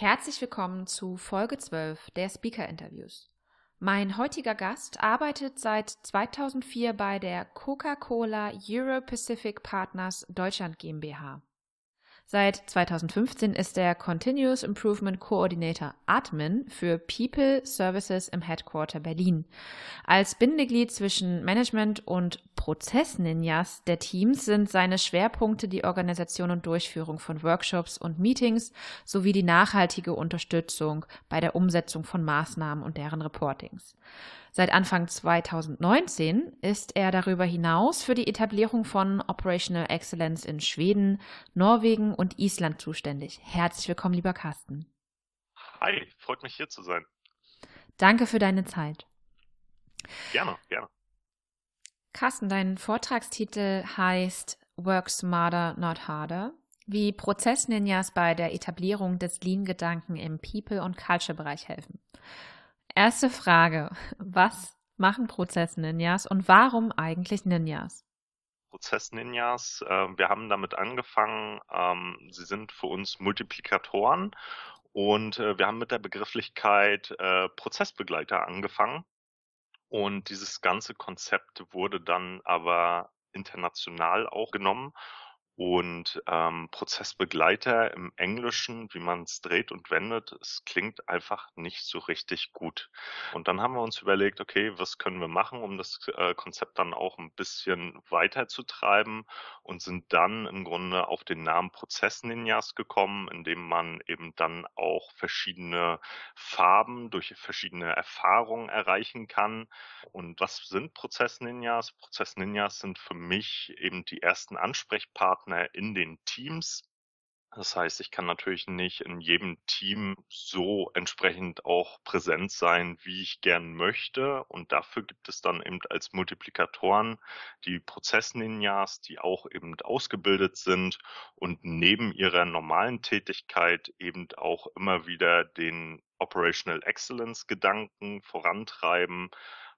Herzlich willkommen zu Folge 12 der Speaker Interviews. Mein heutiger Gast arbeitet seit 2004 bei der Coca-Cola Euro Pacific Partners Deutschland GmbH. Seit 2015 ist er Continuous Improvement Coordinator Admin für People Services im Headquarter Berlin. Als Bindeglied zwischen Management und Prozess-Ninjas der Teams sind seine Schwerpunkte die Organisation und Durchführung von Workshops und Meetings sowie die nachhaltige Unterstützung bei der Umsetzung von Maßnahmen und deren Reportings. Seit Anfang 2019 ist er darüber hinaus für die Etablierung von Operational Excellence in Schweden, Norwegen und Island zuständig. Herzlich willkommen, lieber Carsten. Hi, freut mich hier zu sein. Danke für deine Zeit. Gerne, gerne. Carsten, dein Vortragstitel heißt Work Smarter, Not Harder, wie Prozessninjas bei der Etablierung des Lean-Gedanken im People- und Culture-Bereich helfen. Erste Frage. Was machen Prozess-Ninjas und warum eigentlich Ninjas? Prozess-Ninjas, äh, wir haben damit angefangen, ähm, sie sind für uns Multiplikatoren und äh, wir haben mit der Begrifflichkeit äh, Prozessbegleiter angefangen. Und dieses ganze Konzept wurde dann aber international auch genommen und ähm, Prozessbegleiter im Englischen, wie man es dreht und wendet, es klingt einfach nicht so richtig gut. Und dann haben wir uns überlegt, okay, was können wir machen, um das äh, Konzept dann auch ein bisschen weiterzutreiben und sind dann im Grunde auf den Namen Prozess-Ninjas gekommen, indem man eben dann auch verschiedene Farben durch verschiedene Erfahrungen erreichen kann. Und was sind Prozess-Ninjas? Prozess-Ninjas sind für mich eben die ersten Ansprechpartner Partner in den Teams. Das heißt, ich kann natürlich nicht in jedem Team so entsprechend auch präsent sein, wie ich gern möchte. Und dafür gibt es dann eben als Multiplikatoren die Prozessninjas, die auch eben ausgebildet sind und neben ihrer normalen Tätigkeit eben auch immer wieder den Operational Excellence Gedanken vorantreiben,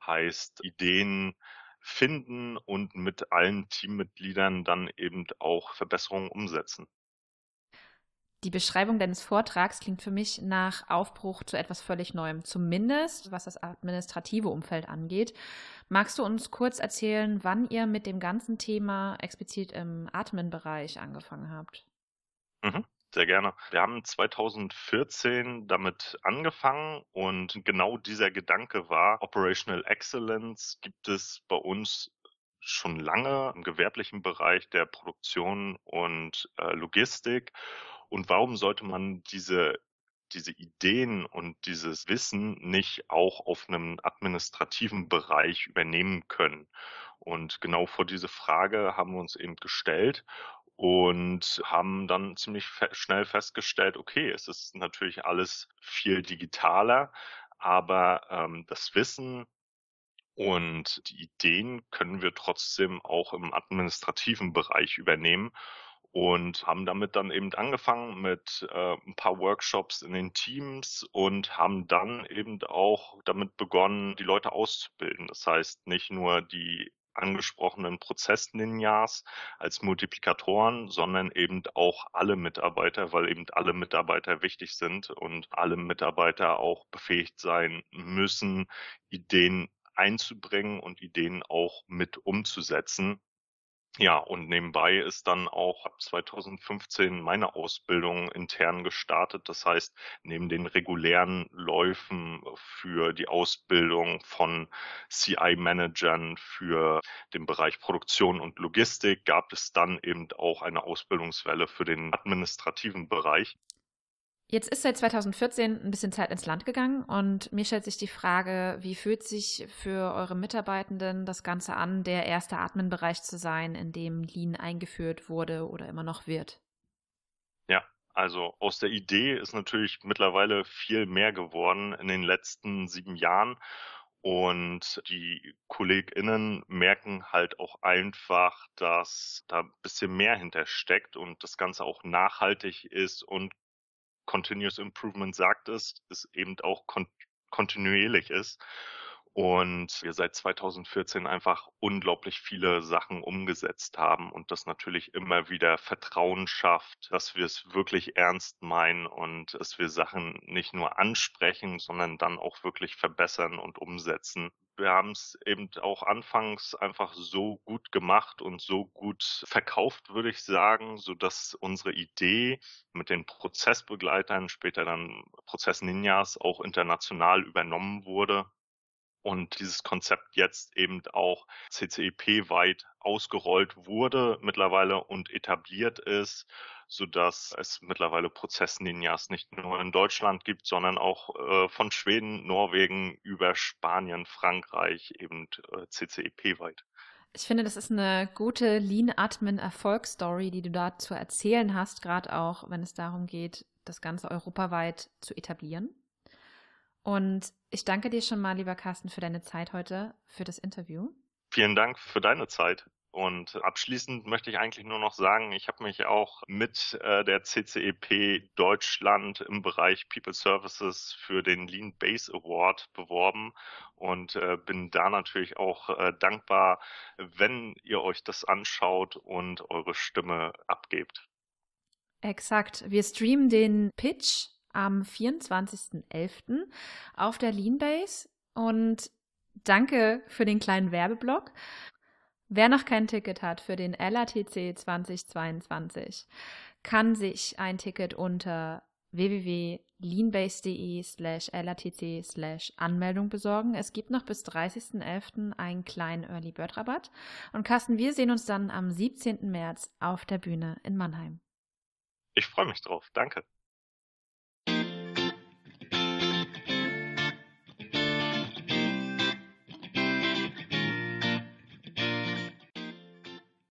heißt Ideen finden und mit allen Teammitgliedern dann eben auch Verbesserungen umsetzen. Die Beschreibung deines Vortrags klingt für mich nach Aufbruch zu etwas völlig Neuem, zumindest was das administrative Umfeld angeht. Magst du uns kurz erzählen, wann ihr mit dem ganzen Thema explizit im Atmenbereich angefangen habt? Mhm. Sehr gerne. Wir haben 2014 damit angefangen und genau dieser Gedanke war, Operational Excellence gibt es bei uns schon lange im gewerblichen Bereich der Produktion und äh, Logistik. Und warum sollte man diese diese Ideen und dieses Wissen nicht auch auf einem administrativen Bereich übernehmen können? Und genau vor diese Frage haben wir uns eben gestellt und haben dann ziemlich fe schnell festgestellt, okay, es ist natürlich alles viel digitaler, aber ähm, das Wissen und die Ideen können wir trotzdem auch im administrativen Bereich übernehmen und haben damit dann eben angefangen mit äh, ein paar Workshops in den Teams und haben dann eben auch damit begonnen, die Leute auszubilden. Das heißt, nicht nur die angesprochenen Prozess-Ninjas als Multiplikatoren, sondern eben auch alle Mitarbeiter, weil eben alle Mitarbeiter wichtig sind und alle Mitarbeiter auch befähigt sein müssen, Ideen einzubringen und Ideen auch mit umzusetzen. Ja, und nebenbei ist dann auch ab 2015 meine Ausbildung intern gestartet. Das heißt, neben den regulären Läufen für die Ausbildung von CI-Managern für den Bereich Produktion und Logistik gab es dann eben auch eine Ausbildungswelle für den administrativen Bereich. Jetzt ist seit 2014 ein bisschen Zeit ins Land gegangen und mir stellt sich die Frage, wie fühlt sich für eure Mitarbeitenden das Ganze an, der erste Atmenbereich zu sein, in dem Lean eingeführt wurde oder immer noch wird? Ja, also aus der Idee ist natürlich mittlerweile viel mehr geworden in den letzten sieben Jahren. Und die KollegInnen merken halt auch einfach, dass da ein bisschen mehr hintersteckt und das Ganze auch nachhaltig ist und Continuous Improvement sagt es, es eben auch kon kontinuierlich ist. Und wir seit 2014 einfach unglaublich viele Sachen umgesetzt haben und das natürlich immer wieder Vertrauen schafft, dass wir es wirklich ernst meinen und dass wir Sachen nicht nur ansprechen, sondern dann auch wirklich verbessern und umsetzen. Wir haben es eben auch anfangs einfach so gut gemacht und so gut verkauft, würde ich sagen, so dass unsere Idee mit den Prozessbegleitern, später dann Prozess Ninjas auch international übernommen wurde und dieses Konzept jetzt eben auch CCEP-weit ausgerollt wurde mittlerweile und etabliert ist, so dass es mittlerweile Prozess-Ninjas nicht nur in Deutschland gibt, sondern auch äh, von Schweden, Norwegen über Spanien, Frankreich eben äh, CCEP-weit. Ich finde, das ist eine gute Lean-Admin-Erfolgsstory, die du da zu erzählen hast, gerade auch, wenn es darum geht, das Ganze europaweit zu etablieren. Und ich danke dir schon mal, lieber Carsten, für deine Zeit heute, für das Interview. Vielen Dank für deine Zeit. Und abschließend möchte ich eigentlich nur noch sagen, ich habe mich auch mit äh, der CCEP Deutschland im Bereich People Services für den Lean Base Award beworben und äh, bin da natürlich auch äh, dankbar, wenn ihr euch das anschaut und eure Stimme abgebt. Exakt. Wir streamen den Pitch am 24.11. auf der Leanbase und danke für den kleinen Werbeblock. Wer noch kein Ticket hat für den LATC 2022, kann sich ein Ticket unter www.leanbase.de slash LATC slash Anmeldung besorgen. Es gibt noch bis 30.11. einen kleinen Early Bird Rabatt. Und Carsten, wir sehen uns dann am 17. März auf der Bühne in Mannheim. Ich freue mich drauf. Danke.